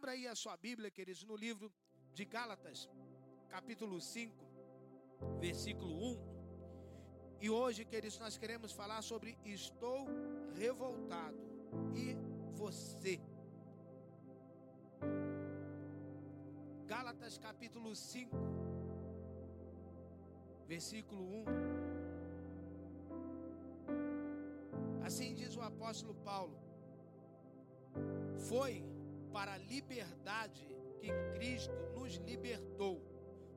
Abra aí a sua Bíblia, queridos, no livro de Gálatas, capítulo 5, versículo 1. E hoje, queridos, nós queremos falar sobre estou revoltado. E você? Gálatas capítulo 5, versículo 1. Assim diz o apóstolo Paulo: Foi para a liberdade que Cristo nos libertou.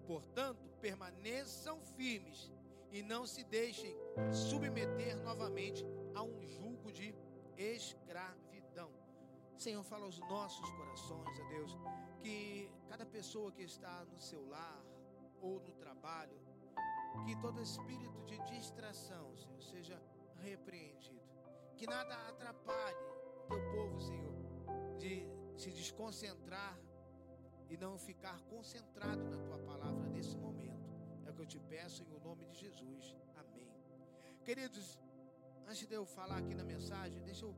Portanto, permaneçam firmes e não se deixem submeter novamente a um jugo de escravidão. Senhor, fala aos nossos corações, a Deus, que cada pessoa que está no seu lar ou no trabalho, que todo espírito de distração, Senhor, seja repreendido. Que nada atrapalhe o teu povo, Senhor, de se desconcentrar e não ficar concentrado na tua palavra nesse momento. É o que eu te peço em o nome de Jesus. Amém. Queridos, antes de eu falar aqui na mensagem, deixa eu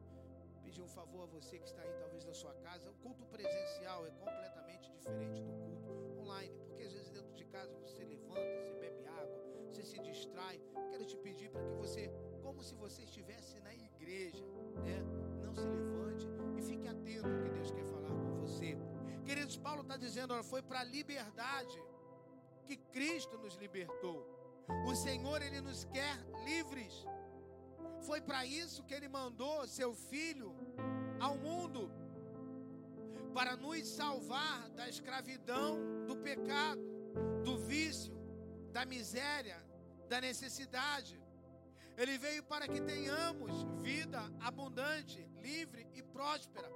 pedir um favor a você que está aí, talvez na sua casa. O culto presencial é completamente diferente do culto online, porque às vezes dentro de casa você levanta, você bebe água, você se distrai. Quero te pedir para que você, como se você estivesse na igreja, né? Não se levante fique atento ao que Deus quer falar com você. Queridos, Paulo está dizendo, olha, foi para a liberdade que Cristo nos libertou. O Senhor, Ele nos quer livres. Foi para isso que ele mandou seu filho ao mundo para nos salvar da escravidão, do pecado, do vício, da miséria, da necessidade. Ele veio para que tenhamos vida abundante, livre e próspera.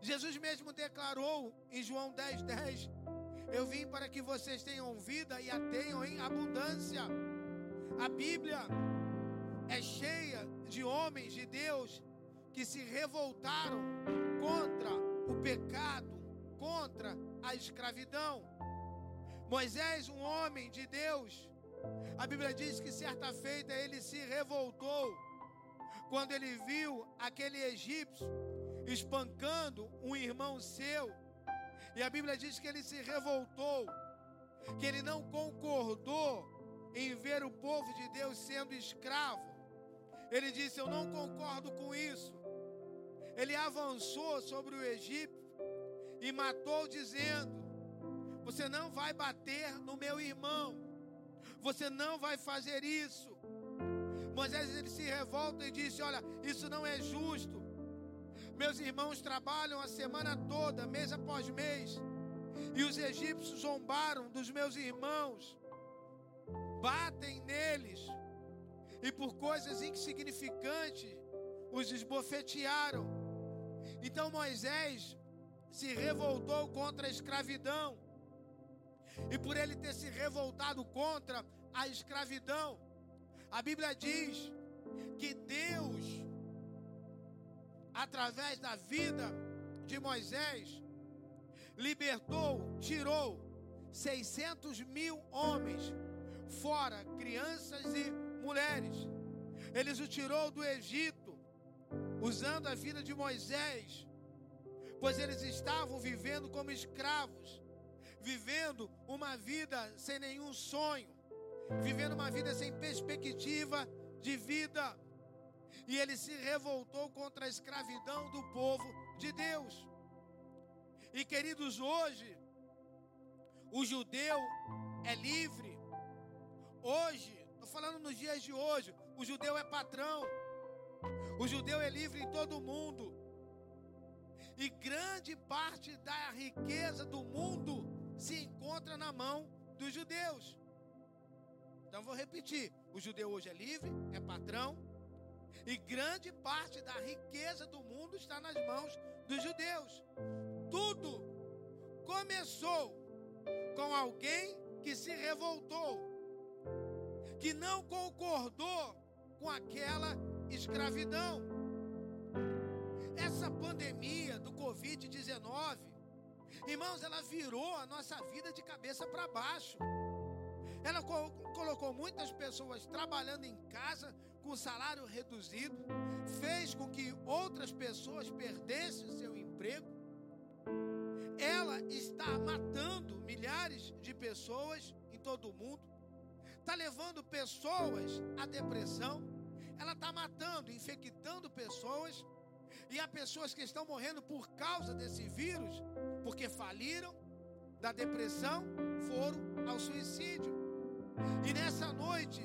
Jesus mesmo declarou em João 10, 10: Eu vim para que vocês tenham vida e a tenham em abundância. A Bíblia é cheia de homens de Deus que se revoltaram contra o pecado, contra a escravidão. Moisés, um homem de Deus, a Bíblia diz que certa feita ele se revoltou quando ele viu aquele egípcio espancando um irmão seu. E a Bíblia diz que ele se revoltou, que ele não concordou em ver o povo de Deus sendo escravo. Ele disse: Eu não concordo com isso. Ele avançou sobre o Egito e matou, dizendo: Você não vai bater no meu irmão, você não vai fazer isso. Moisés ele se revolta e disse: Olha, isso não é justo. Meus irmãos trabalham a semana toda, mês após mês, e os egípcios zombaram dos meus irmãos, batem neles e por coisas insignificantes os esbofetearam. Então Moisés se revoltou contra a escravidão. E por ele ter se revoltado contra a escravidão, a Bíblia diz que Deus, através da vida de Moisés, libertou, tirou 600 mil homens, fora crianças e mulheres. Ele os tirou do Egito, usando a vida de Moisés, pois eles estavam vivendo como escravos, vivendo uma vida sem nenhum sonho, vivendo uma vida sem perspectiva de vida. E ele se revoltou contra a escravidão do povo de Deus. E queridos, hoje, o judeu é livre. Hoje, Estou falando nos dias de hoje. O judeu é patrão. O judeu é livre em todo o mundo. E grande parte da riqueza do mundo se encontra na mão dos judeus. Então vou repetir: o judeu hoje é livre, é patrão, e grande parte da riqueza do mundo está nas mãos dos judeus. Tudo começou com alguém que se revoltou que não concordou com aquela escravidão. Essa pandemia do Covid-19, irmãos, ela virou a nossa vida de cabeça para baixo. Ela co colocou muitas pessoas trabalhando em casa com salário reduzido, fez com que outras pessoas perdessem seu emprego. milhares de pessoas em todo o mundo, está levando pessoas à depressão, ela está matando, infectando pessoas, e há pessoas que estão morrendo por causa desse vírus, porque faliram da depressão, foram ao suicídio. E nessa noite,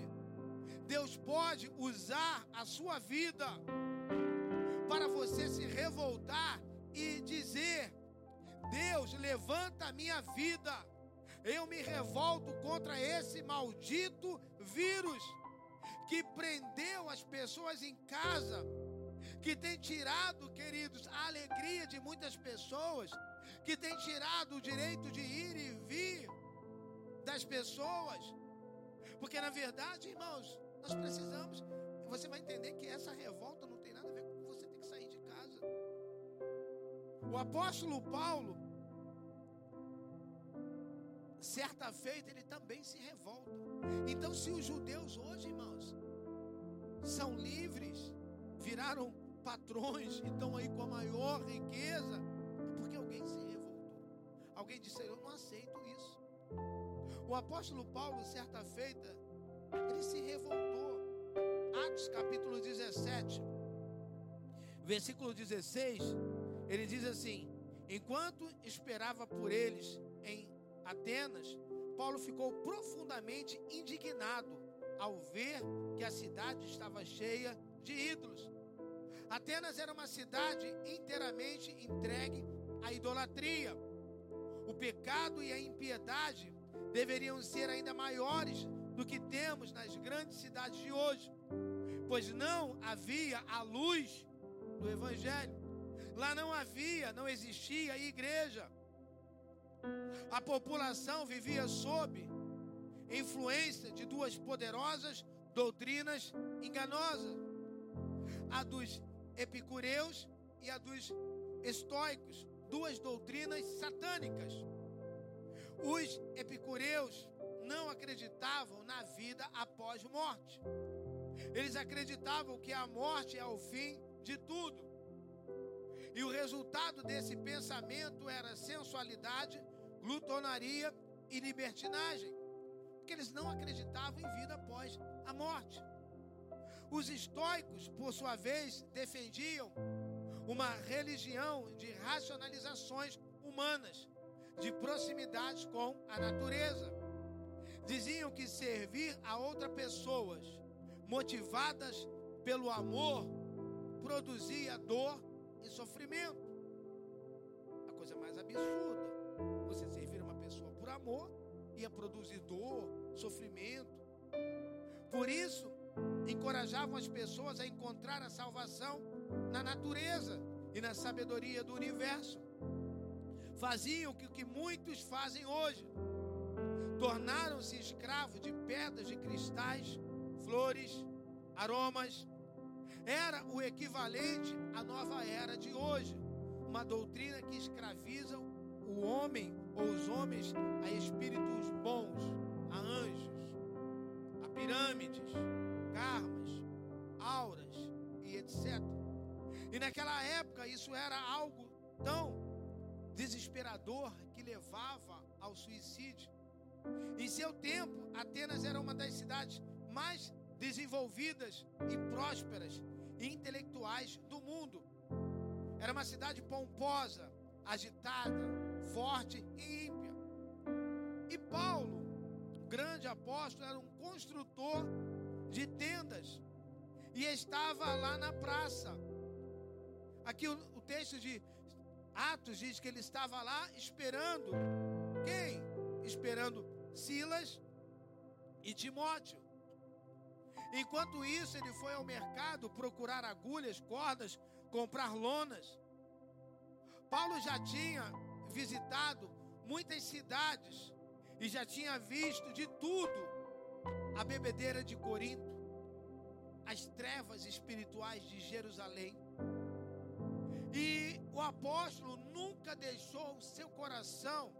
Deus pode usar a sua vida para você se revoltar e dizer: Deus, levanta a minha vida. Eu me revolto contra esse maldito vírus que prendeu as pessoas em casa, que tem tirado, queridos, a alegria de muitas pessoas, que tem tirado o direito de ir e vir das pessoas. Porque na verdade, irmãos, nós precisamos, você vai entender que essa revolta não tem nada a ver com você ter que sair de casa. O apóstolo Paulo, certa feita, ele também se revolta. Então, se os judeus hoje, irmãos, são livres, viraram patrões e estão aí com a maior riqueza, é porque alguém se revoltou. Alguém disse: Eu não aceito. O apóstolo Paulo, certa feita, ele se revoltou. Atos capítulo 17, versículo 16, ele diz assim: Enquanto esperava por eles em Atenas, Paulo ficou profundamente indignado ao ver que a cidade estava cheia de ídolos. Atenas era uma cidade inteiramente entregue à idolatria. O pecado e a impiedade deveriam ser ainda maiores do que temos nas grandes cidades de hoje, pois não havia a luz do Evangelho. Lá não havia, não existia igreja. A população vivia sob influência de duas poderosas doutrinas enganosas: a dos epicureus e a dos estoicos, duas doutrinas satânicas. Os epicureus não acreditavam na vida após morte. Eles acreditavam que a morte é o fim de tudo. E o resultado desse pensamento era sensualidade, glutonaria e libertinagem. Porque eles não acreditavam em vida após a morte. Os estoicos, por sua vez, defendiam uma religião de racionalizações humanas, de proximidade com a natureza. Diziam que servir a outras pessoas, motivadas pelo amor, produzia dor e sofrimento. A coisa mais absurda. Você servir uma pessoa por amor ia produzir dor, sofrimento. Por isso, encorajavam as pessoas a encontrar a salvação na natureza e na sabedoria do universo. Faziam o que muitos fazem hoje tornaram-se escravos de pedras, de cristais, flores, aromas. Era o equivalente à nova era de hoje, uma doutrina que escraviza o homem ou os homens a espíritos bons, a anjos, a pirâmides, karmas, auras e etc. E naquela época isso era algo tão desesperador que levava ao suicídio. Em seu tempo, Atenas era uma das cidades mais desenvolvidas e prósperas e intelectuais do mundo. Era uma cidade pomposa, agitada, forte e ímpia. E Paulo, grande apóstolo, era um construtor de tendas e estava lá na praça. Aqui o, o texto de Atos diz que ele estava lá esperando quem? Esperando Silas e Timóteo. Enquanto isso, ele foi ao mercado procurar agulhas, cordas, comprar lonas. Paulo já tinha visitado muitas cidades e já tinha visto de tudo. A bebedeira de Corinto, as trevas espirituais de Jerusalém. E o apóstolo nunca deixou o seu coração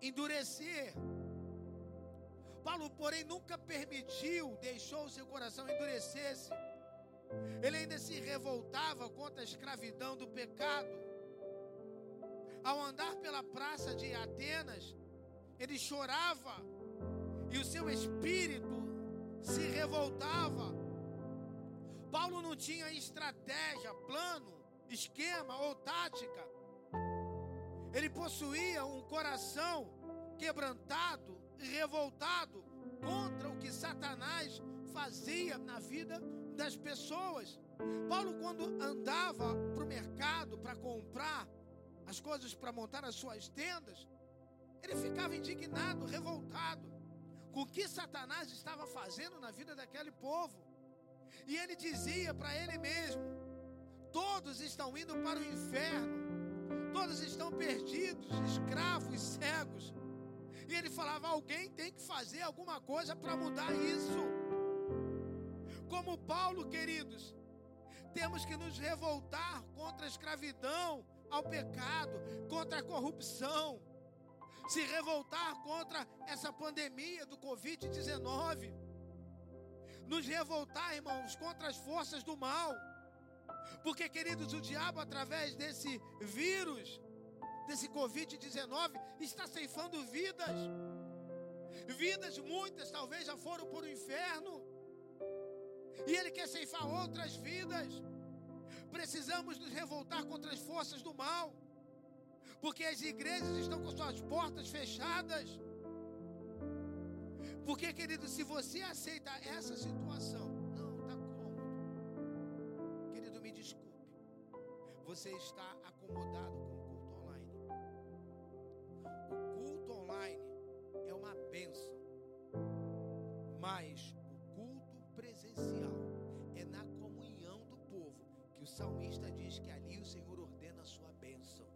endurecer. Paulo, porém, nunca permitiu, deixou o seu coração endurecesse. Ele ainda se revoltava contra a escravidão do pecado. Ao andar pela praça de Atenas, ele chorava e o seu espírito se revoltava. Paulo não tinha estratégia, plano, esquema ou tática. Ele possuía um coração quebrantado e revoltado contra o que Satanás fazia na vida das pessoas. Paulo, quando andava para o mercado para comprar as coisas para montar as suas tendas, ele ficava indignado, revoltado com o que Satanás estava fazendo na vida daquele povo. E ele dizia para ele mesmo: todos estão indo para o inferno, todos estão perdidos, escravos, cegos. E ele falava: alguém tem que fazer alguma coisa para mudar isso. Como Paulo, queridos, temos que nos revoltar contra a escravidão, ao pecado, contra a corrupção, se revoltar contra essa pandemia do Covid-19, nos revoltar, irmãos, contra as forças do mal, porque, queridos, o diabo, através desse vírus, desse Covid-19, está ceifando vidas, vidas muitas talvez já foram para o inferno, e ele quer ceifar outras vidas. Precisamos nos revoltar contra as forças do mal, porque as igrejas estão com suas portas fechadas. Porque, querido, se você aceita essa situação, Você está acomodado com o culto online. O culto online é uma bênção. Mas o culto presencial é na comunhão do povo que o salmista diz que ali o Senhor ordena a sua bênção.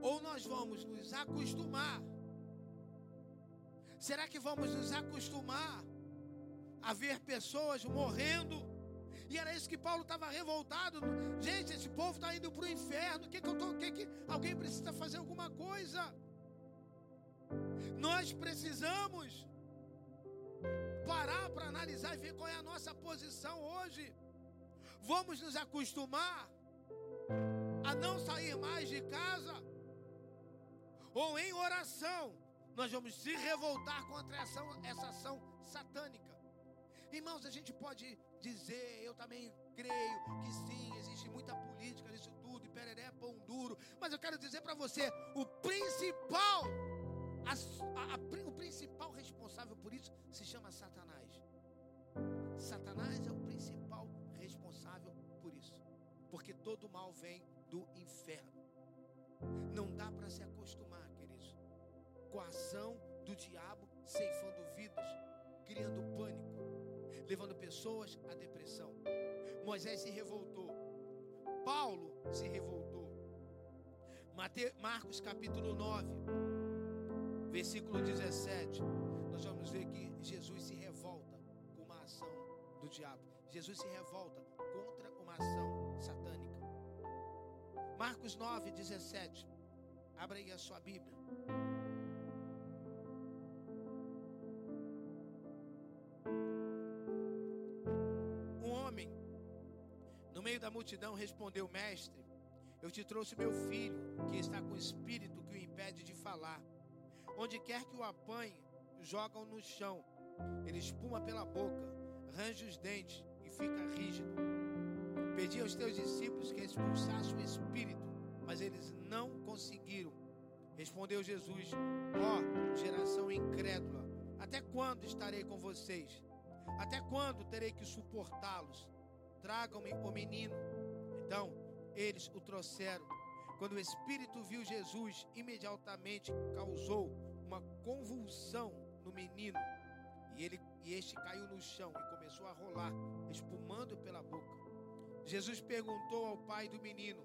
Ou nós vamos nos acostumar Será que vamos nos acostumar a ver pessoas morrendo? E era isso que Paulo estava revoltado. Gente, esse povo está indo para o inferno. Que, que eu tô, que, que alguém precisa fazer alguma coisa? Nós precisamos parar para analisar e ver qual é a nossa posição hoje. Vamos nos acostumar a não sair mais de casa ou em oração nós vamos se revoltar contra essa ação, essa ação satânica. Irmãos, a gente pode dizer, eu também creio que sim, existe muita política nisso tudo, e pereré, pão duro, mas eu quero dizer para você, o principal, a, a, a, o principal responsável por isso se chama Satanás. Satanás é o principal responsável por isso, porque todo mal vem do inferno. Não dá para se acostumar com a ação do diabo, ceifando vidas, criando pânico, levando pessoas à depressão. Moisés se revoltou, Paulo se revoltou. Mate, Marcos capítulo 9, versículo 17, nós vamos ver que Jesus se revolta com uma ação do diabo. Jesus se revolta contra uma ação satânica. Marcos 9, 17. Abra aí a sua Bíblia. Multidão respondeu: Mestre, eu te trouxe meu filho, que está com espírito que o impede de falar. Onde quer que o apanhe, jogam no chão. Ele espuma pela boca, range os dentes e fica rígido. Pedi aos teus discípulos que expulsassem o espírito, mas eles não conseguiram. Respondeu Jesus: Ó oh, geração incrédula, até quando estarei com vocês? Até quando terei que suportá-los? Tragam-me o menino. Então, eles o trouxeram. Quando o espírito viu Jesus, imediatamente causou uma convulsão no menino. E, ele, e este caiu no chão e começou a rolar, espumando pela boca. Jesus perguntou ao pai do menino: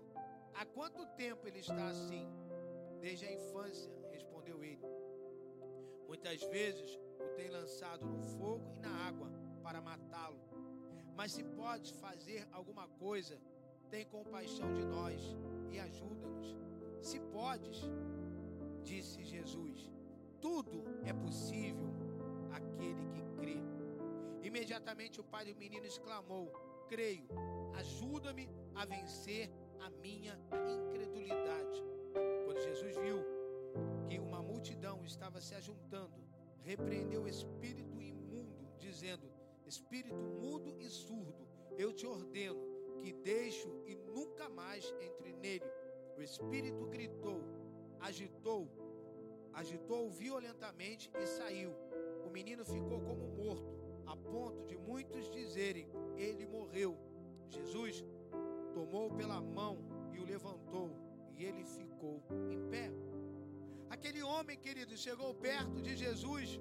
Há quanto tempo ele está assim? Desde a infância, respondeu ele. Muitas vezes o tem lançado no fogo e na água para matá-lo. Mas se podes fazer alguma coisa, tem compaixão de nós e ajuda-nos. Se podes, disse Jesus, tudo é possível aquele que crê. Imediatamente o pai do menino exclamou: Creio, ajuda-me a vencer a minha incredulidade. Quando Jesus viu que o estava se ajuntando, repreendeu o espírito imundo, dizendo: Espírito mudo e surdo, eu te ordeno que deixe e nunca mais entre nele. O espírito gritou, agitou, agitou violentamente e saiu. O menino ficou como morto, a ponto de muitos dizerem: Ele morreu. Jesus tomou pela mão e o levantou, e ele ficou em pé. Aquele homem, querido, chegou perto de Jesus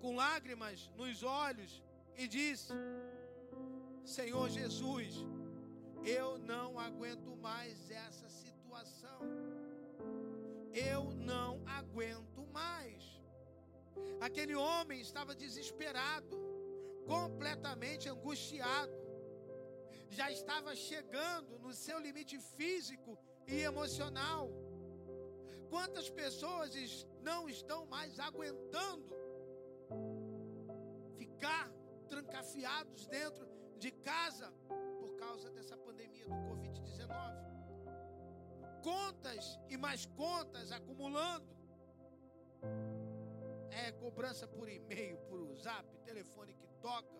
com lágrimas nos olhos e disse: Senhor Jesus, eu não aguento mais essa situação. Eu não aguento mais. Aquele homem estava desesperado, completamente angustiado. Já estava chegando no seu limite físico e emocional. Quantas pessoas não estão mais aguentando ficar trancafiados dentro de casa por causa dessa pandemia do Covid-19? Contas e mais contas acumulando. É cobrança por e-mail, por zap, telefone que toca.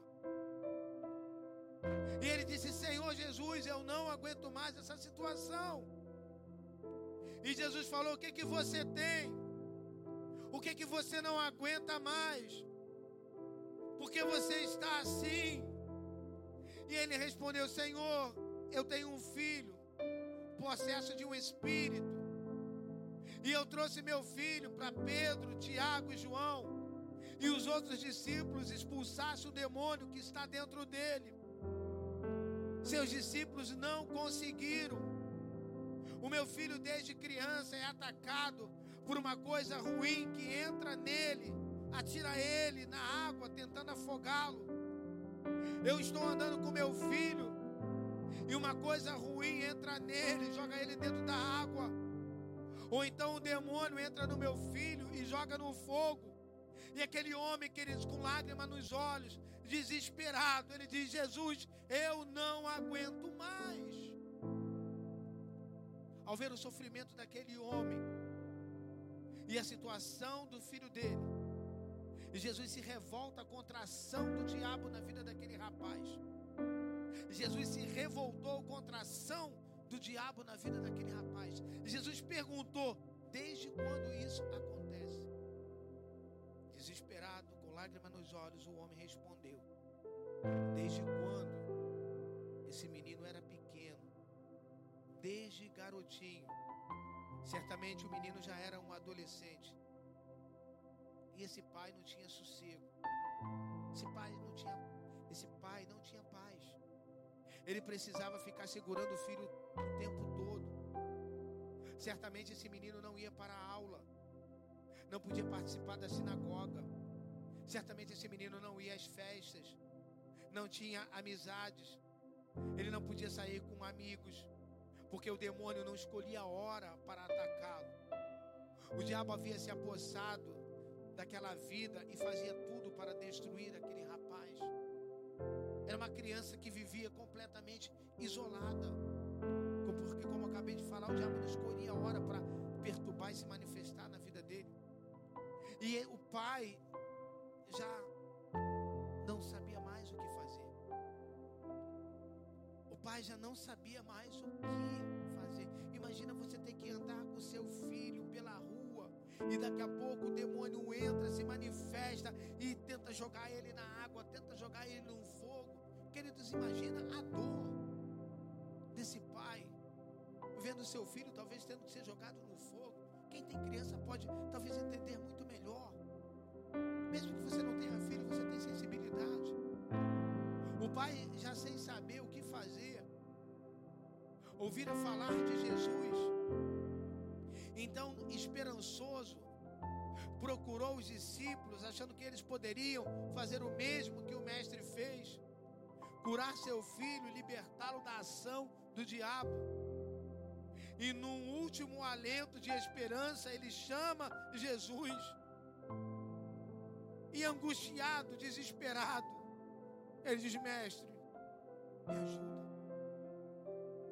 E ele disse: Senhor Jesus, eu não aguento mais essa situação. E Jesus falou: O que que você tem? O que que você não aguenta mais? Porque você está assim? E ele respondeu: Senhor, eu tenho um filho, possesso de um espírito. E eu trouxe meu filho para Pedro, Tiago e João. E os outros discípulos expulsassem o demônio que está dentro dele. Seus discípulos não conseguiram. O meu filho, desde criança, é atacado por uma coisa ruim que entra nele, atira ele na água, tentando afogá-lo. Eu estou andando com meu filho e uma coisa ruim entra nele, joga ele dentro da água. Ou então o demônio entra no meu filho e joga no fogo. E aquele homem, queridos, com lágrima nos olhos, desesperado, ele diz: Jesus, eu não aguento mais ao ver o sofrimento daquele homem e a situação do filho dele, Jesus se revolta contra a ação do diabo na vida daquele rapaz. Jesus se revoltou contra a ação do diabo na vida daquele rapaz. Jesus perguntou: desde quando isso acontece? Desesperado, com lágrimas nos olhos, o homem respondeu: Desde quando esse menino era pequeno desde garotinho. Certamente o menino já era um adolescente. E esse pai não tinha sossego. Esse pai não tinha, esse pai não tinha paz. Ele precisava ficar segurando o filho o tempo todo. Certamente esse menino não ia para a aula. Não podia participar da sinagoga. Certamente esse menino não ia às festas. Não tinha amizades. Ele não podia sair com amigos porque o demônio não escolhia a hora para atacá-lo. O diabo havia se apossado daquela vida e fazia tudo para destruir aquele rapaz. Era uma criança que vivia completamente isolada. Porque, como eu acabei de falar, o diabo escolhia a hora para perturbar e se manifestar na vida dele. E o pai já não sabia mais o que fazer. O pai já não sabia mais o que Imagina você ter que andar com seu filho pela rua e daqui a pouco o demônio entra, se manifesta e tenta jogar ele na água, tenta jogar ele no fogo. Queridos, imagina a dor desse pai vendo seu filho talvez tendo que ser jogado no fogo. Quem tem criança pode talvez entender muito melhor. Mesmo que você não tenha filho, você tem sensibilidade. O pai já sem saber o que fazer, ouviram falar de Jesus. Então, esperançoso, procurou os discípulos, achando que eles poderiam fazer o mesmo que o Mestre fez: curar seu filho e libertá-lo da ação do diabo. E num último alento de esperança, ele chama Jesus. E angustiado, desesperado, ele diz: Mestre, me ajuda.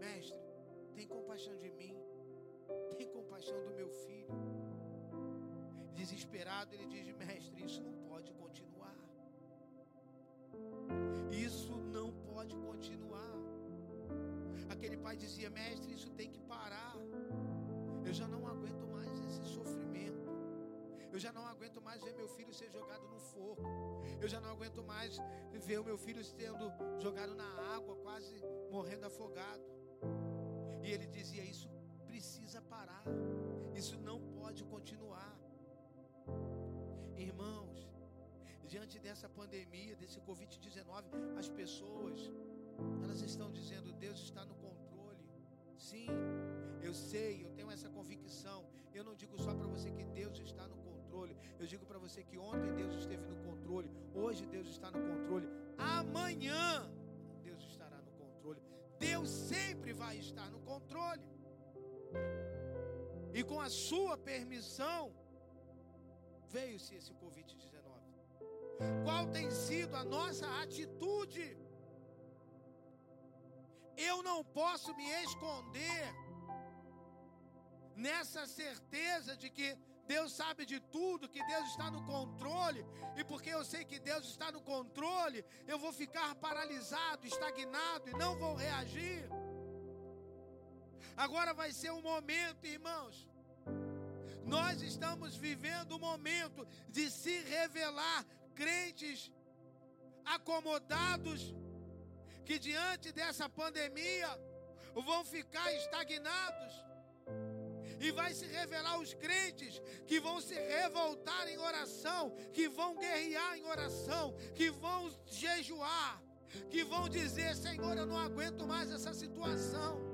Mestre, tem compaixão de mim, tem compaixão do meu filho. desesperado, ele diz: Mestre, isso não pode continuar. Isso não pode continuar. Aquele pai dizia: Mestre, isso tem que parar. Eu já não aguento mais esse sofrimento. Eu já não aguento mais ver meu filho ser jogado no fogo. Eu já não aguento mais ver o meu filho sendo jogado na água, quase morrendo afogado. E ele dizia: Isso precisa parar. Isso não pode continuar. Irmãos, diante dessa pandemia, desse Covid-19, as pessoas, elas estão dizendo: Deus está no controle. Sim, eu sei, eu tenho essa convicção. Eu não digo só para você que Deus está no controle. Eu digo para você que ontem Deus esteve no controle. Hoje Deus está no controle. Amanhã Deus estará no controle. Deus sempre vai estar no controle. E com a sua permissão, veio-se esse Covid-19. Qual tem sido a nossa atitude? Eu não posso me esconder nessa certeza de que Deus sabe de tudo, que Deus está no controle, e porque eu sei que Deus está no controle, eu vou ficar paralisado, estagnado e não vou reagir. Agora vai ser um momento, irmãos. Nós estamos vivendo um momento de se revelar crentes acomodados que diante dessa pandemia vão ficar estagnados e vai se revelar os crentes que vão se revoltar em oração, que vão guerrear em oração, que vão jejuar, que vão dizer: Senhor, eu não aguento mais essa situação.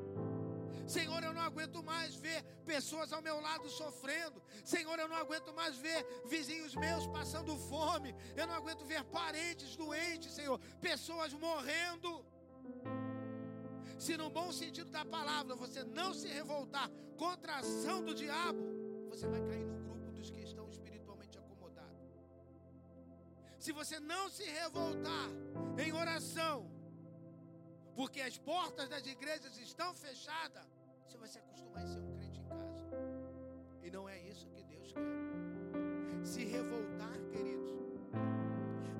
Senhor, eu não aguento mais ver pessoas ao meu lado sofrendo. Senhor, eu não aguento mais ver vizinhos meus passando fome. Eu não aguento ver parentes doentes, Senhor, pessoas morrendo se no bom sentido da palavra você não se revoltar contra a ação do diabo, você vai cair no grupo dos que estão espiritualmente acomodados. Se você não se revoltar em oração, porque as portas das igrejas estão fechadas, você vai se acostumar a ser um crente em casa. E não é isso que Deus quer. Se revoltar, queridos,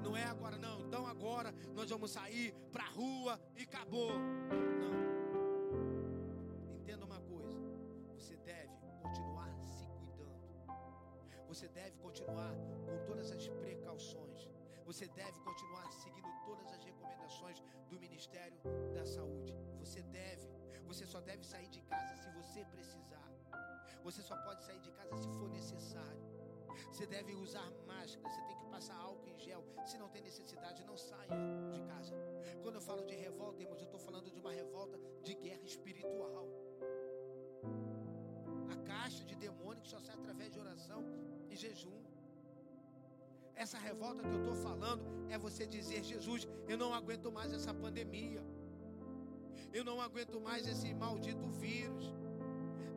não é agora, não. Então agora nós vamos sair para a rua e acabou. Não. Entenda uma coisa. Você deve continuar se cuidando. Você deve continuar com todas as precauções. Você deve continuar seguindo todas as recomendações do Ministério da Saúde. Você deve. Você só deve sair de casa se você precisar. Você só pode sair de casa se for necessário. Você deve usar máscara, você tem que passar álcool em gel. Se não tem necessidade, não saia de casa. Quando eu falo de revolta, irmãos, eu estou falando de uma revolta de guerra espiritual. A caixa de demônio que só sai através de oração e jejum. Essa revolta que eu estou falando é você dizer: Jesus, eu não aguento mais essa pandemia. Eu não aguento mais esse maldito vírus.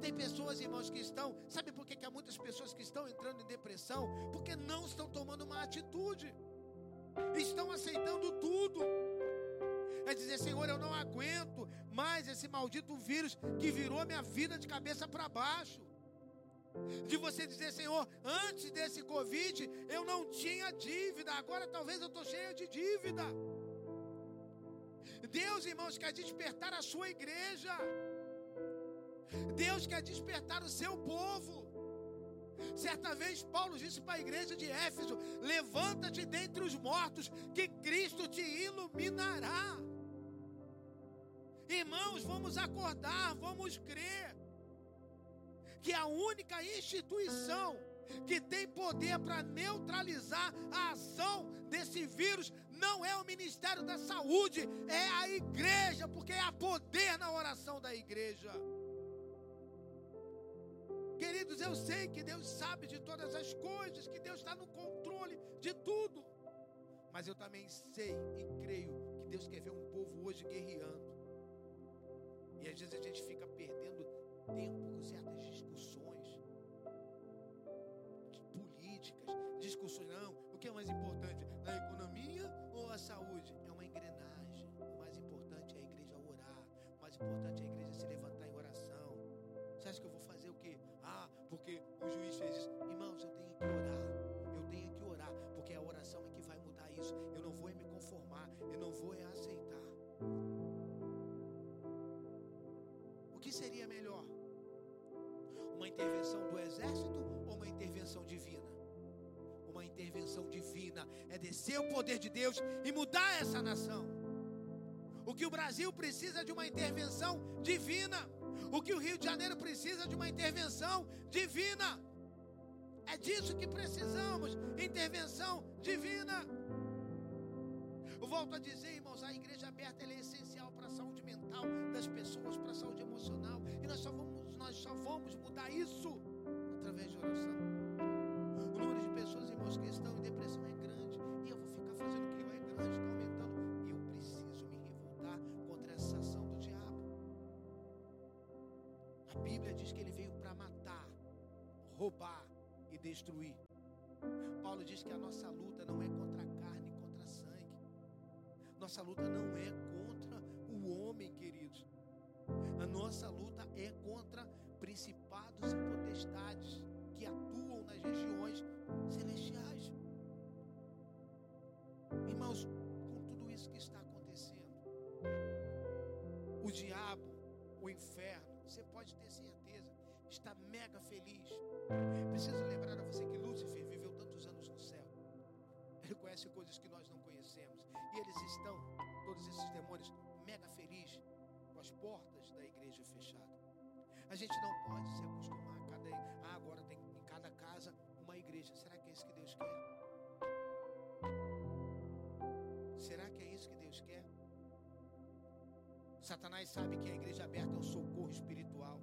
Tem pessoas, irmãos, que estão. Sabe por que, que há muitas pessoas que estão entrando em depressão? Porque não estão tomando uma atitude. Estão aceitando tudo. É dizer, Senhor, eu não aguento mais esse maldito vírus que virou minha vida de cabeça para baixo. De você dizer, Senhor, antes desse Covid eu não tinha dívida, agora talvez eu estou cheia de dívida. Deus, irmãos, quer despertar a sua igreja. Deus quer despertar o seu povo. Certa vez Paulo disse para a igreja de Éfeso: Levanta-te dentre os mortos, que Cristo te iluminará. Irmãos, vamos acordar, vamos crer que a única instituição que tem poder para neutralizar a ação desse vírus não é o Ministério da Saúde, é a igreja, porque há poder na oração da igreja. Queridos, eu sei que Deus sabe de todas as coisas, que Deus está no controle de tudo. Mas eu também sei e creio que Deus quer ver um povo hoje guerreando. E às vezes a gente fica perdendo tempo com certas discussões políticas, discussões não que é mais importante? A economia ou a saúde? É uma engrenagem. O mais importante é a igreja orar. O mais importante é a igreja se levantar em oração. Você acha que eu vou fazer o quê? Ah, porque o juiz fez isso. Irmãos, eu tenho que orar. Eu tenho que orar, porque a oração é que vai mudar isso. Eu não vou me conformar, eu não vou aceitar. O que seria melhor? Uma intervenção do exército ou uma intervenção divina? Intervenção divina é descer o poder de Deus e mudar essa nação. O que o Brasil precisa de uma intervenção divina. O que o Rio de Janeiro precisa de uma intervenção divina. É disso que precisamos intervenção divina. Eu volto a dizer, irmãos, a igreja aberta é essencial para a saúde mental das pessoas, para a saúde emocional. E nós só vamos, nós só vamos mudar isso através de oração. Bíblia diz que ele veio para matar, roubar e destruir. Paulo diz que a nossa luta não é contra a carne contra a sangue. Nossa luta não é contra o homem, queridos. A nossa luta é contra principados e potestades que atuam nas regiões celestiais. Irmãos, com tudo isso que está acontecendo, o diabo, o inferno, pode ter certeza, está mega feliz. Preciso lembrar a você que Lúcifer viveu tantos anos no céu. Ele conhece coisas que nós não conhecemos. E eles estão, todos esses demônios, mega felizes com as portas da igreja fechadas. A gente não pode se acostumar a cada. Ah, agora tem em cada casa uma igreja. Será que é isso que Deus quer? Satanás sabe que a igreja aberta é um socorro espiritual.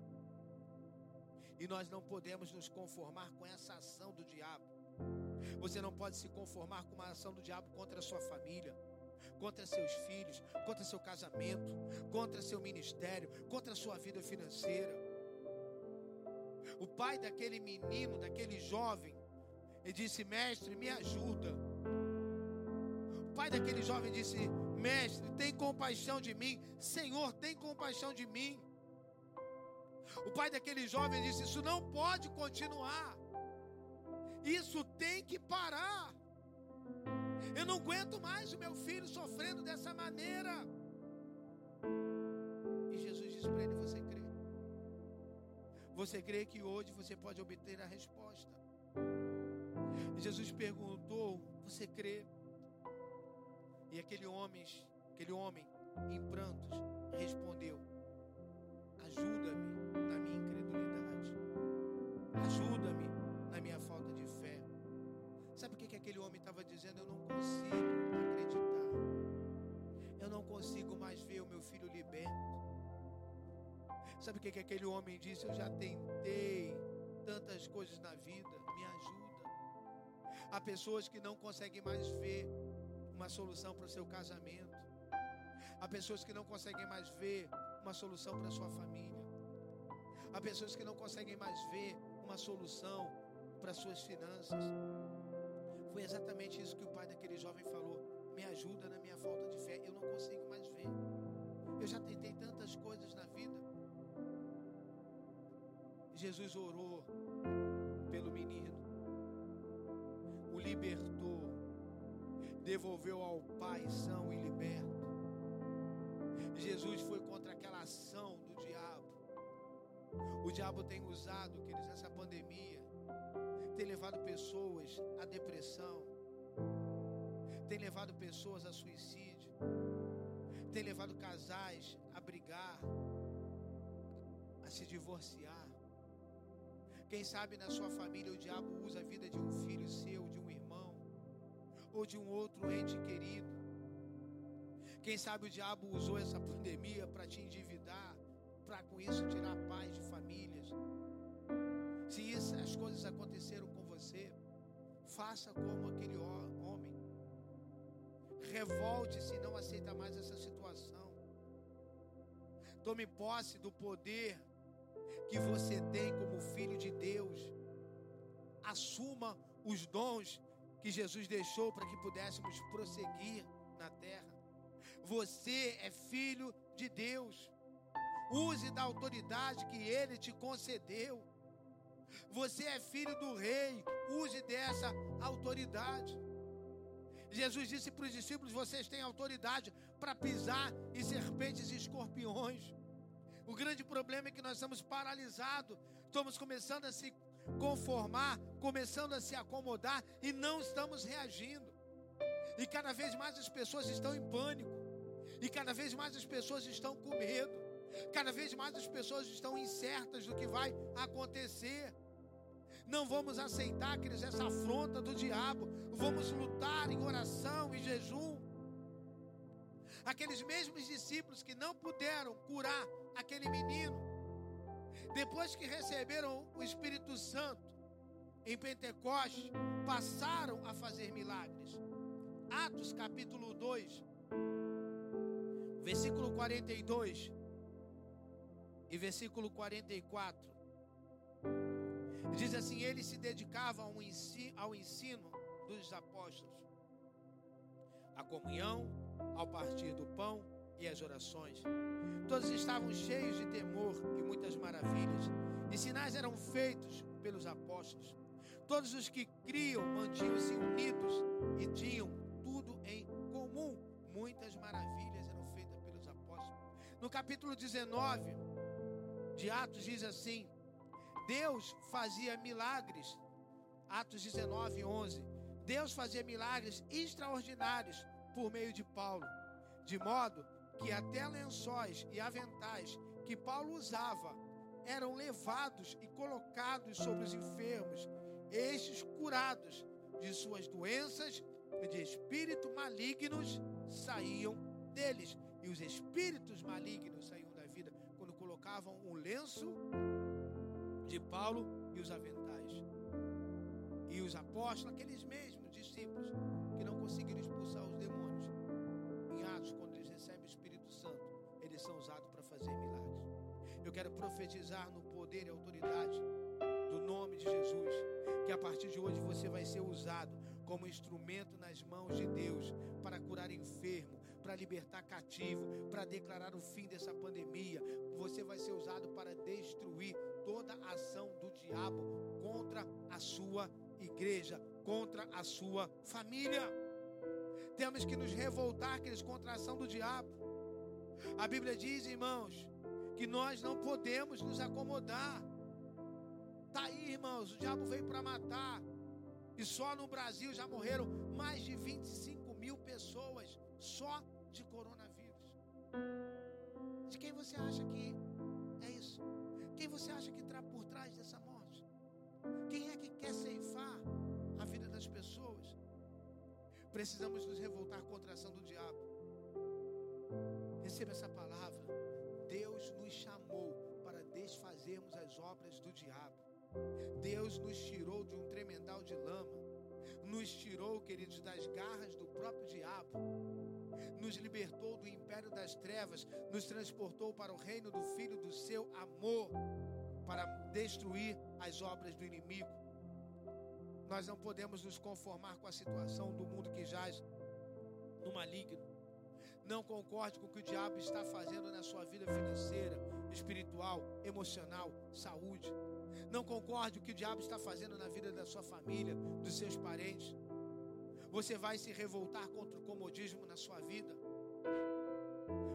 E nós não podemos nos conformar com essa ação do diabo. Você não pode se conformar com uma ação do diabo contra a sua família, contra seus filhos, contra seu casamento, contra seu ministério, contra a sua vida financeira. O pai daquele menino, daquele jovem, ele disse: Mestre, me ajuda. O pai daquele jovem disse: Mestre, tem compaixão de mim. Senhor, tem compaixão de mim. O pai daquele jovem disse: Isso não pode continuar. Isso tem que parar. Eu não aguento mais o meu filho sofrendo dessa maneira. E Jesus disse para ele: Você crê? Você crê que hoje você pode obter a resposta? E Jesus perguntou: Você crê? E aquele homem, aquele homem em prantos, respondeu: Ajuda-me na minha incredulidade. Ajuda-me na minha falta de fé. Sabe o que, que aquele homem estava dizendo? Eu não consigo acreditar. Eu não consigo mais ver o meu filho liberto. Sabe o que, que aquele homem disse? Eu já tentei tantas coisas na vida. Me ajuda. Há pessoas que não conseguem mais ver uma solução para o seu casamento. Há pessoas que não conseguem mais ver uma solução para a sua família. Há pessoas que não conseguem mais ver uma solução para suas finanças. Foi exatamente isso que o pai daquele jovem falou. Me ajuda na minha falta de fé. Eu não consigo mais ver. Eu já tentei tantas coisas na vida. Jesus orou pelo menino, o libertou, devolveu ao pai são e liberto. Jesus foi contra aquela ação do diabo. O diabo tem usado, queridos, essa pandemia, tem levado pessoas à depressão, tem levado pessoas a suicídio, tem levado casais a brigar, a se divorciar. Quem sabe na sua família o diabo usa a vida de um filho seu, de um ou de um outro ente querido. Quem sabe o diabo usou essa pandemia para te endividar, para com isso tirar paz de famílias. Se isso, as coisas aconteceram com você, faça como aquele homem. Revolte-se e não aceita mais essa situação. Tome posse do poder que você tem como filho de Deus. Assuma os dons que Jesus deixou para que pudéssemos prosseguir na terra. Você é filho de Deus. Use da autoridade que ele te concedeu. Você é filho do rei. Use dessa autoridade. Jesus disse para os discípulos: Vocês têm autoridade para pisar em serpentes e escorpiões. O grande problema é que nós estamos paralisados Estamos começando a se conformar, começando a se acomodar e não estamos reagindo. E cada vez mais as pessoas estão em pânico. E cada vez mais as pessoas estão com medo. Cada vez mais as pessoas estão incertas do que vai acontecer. Não vamos aceitar, queridos, essa afronta do diabo. Vamos lutar em oração e jejum. Aqueles mesmos discípulos que não puderam curar aquele menino, depois que receberam o Espírito Santo em Pentecostes, passaram a fazer milagres. Atos capítulo 2, versículo 42 e versículo 44. Diz assim: Eles se dedicavam ao ensino, ao ensino dos apóstolos, a comunhão, ao partir do pão e as orações. Todos estavam cheios de temor e muitas maravilhas, e sinais eram feitos pelos apóstolos. Todos os que criam mantinham-se unidos e tinham tudo em comum. Muitas maravilhas eram feitas pelos apóstolos. No capítulo 19 de Atos diz assim: Deus fazia milagres. Atos 19, 11. Deus fazia milagres extraordinários por meio de Paulo, de modo que até lençóis e aventais que Paulo usava eram levados e colocados sobre os enfermos, estes curados de suas doenças e de espíritos malignos saíam deles. E os espíritos malignos saíam da vida quando colocavam um lenço de Paulo e os aventais. E os apóstolos, aqueles mesmos discípulos são usados para fazer milagres. Eu quero profetizar no poder e autoridade do nome de Jesus, que a partir de hoje você vai ser usado como instrumento nas mãos de Deus para curar enfermo, para libertar cativo, para declarar o fim dessa pandemia. Você vai ser usado para destruir toda a ação do diabo contra a sua igreja, contra a sua família. Temos que nos revoltar, queridos, contra a ação do diabo. A Bíblia diz, irmãos, que nós não podemos nos acomodar. Tá aí, irmãos, o diabo veio para matar. E só no Brasil já morreram mais de 25 mil pessoas só de coronavírus. De quem você acha que é isso? Quem você acha que está por trás dessa morte? Quem é que quer ceifar a vida das pessoas? Precisamos nos revoltar contra a ação do diabo. Receba essa palavra. Deus nos chamou para desfazermos as obras do diabo. Deus nos tirou de um tremendal de lama. Nos tirou, queridos, das garras do próprio diabo. Nos libertou do império das trevas. Nos transportou para o reino do Filho do seu amor. Para destruir as obras do inimigo. Nós não podemos nos conformar com a situação do mundo que jaz no maligno. Não concorde com o que o diabo está fazendo na sua vida financeira, espiritual, emocional, saúde. Não concorde com o que o diabo está fazendo na vida da sua família, dos seus parentes. Você vai se revoltar contra o comodismo na sua vida.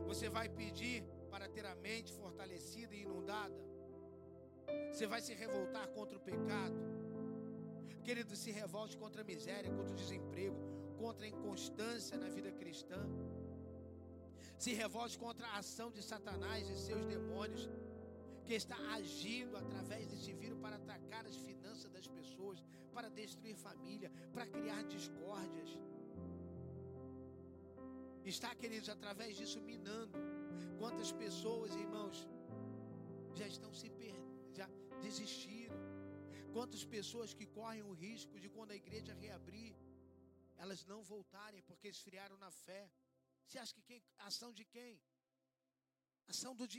Você vai pedir para ter a mente fortalecida e inundada. Você vai se revoltar contra o pecado. Querido, se revolte contra a miséria, contra o desemprego, contra a inconstância na vida cristã. Se revolte contra a ação de Satanás e seus demônios, que está agindo através desse vírus para atacar as finanças das pessoas, para destruir família, para criar discórdias. Está, queridos, através disso minando. Quantas pessoas, irmãos, já estão se perdendo, já desistiram. Quantas pessoas que correm o risco de quando a igreja reabrir, elas não voltarem porque esfriaram na fé. Você acha que quem, ação de quem? Ação do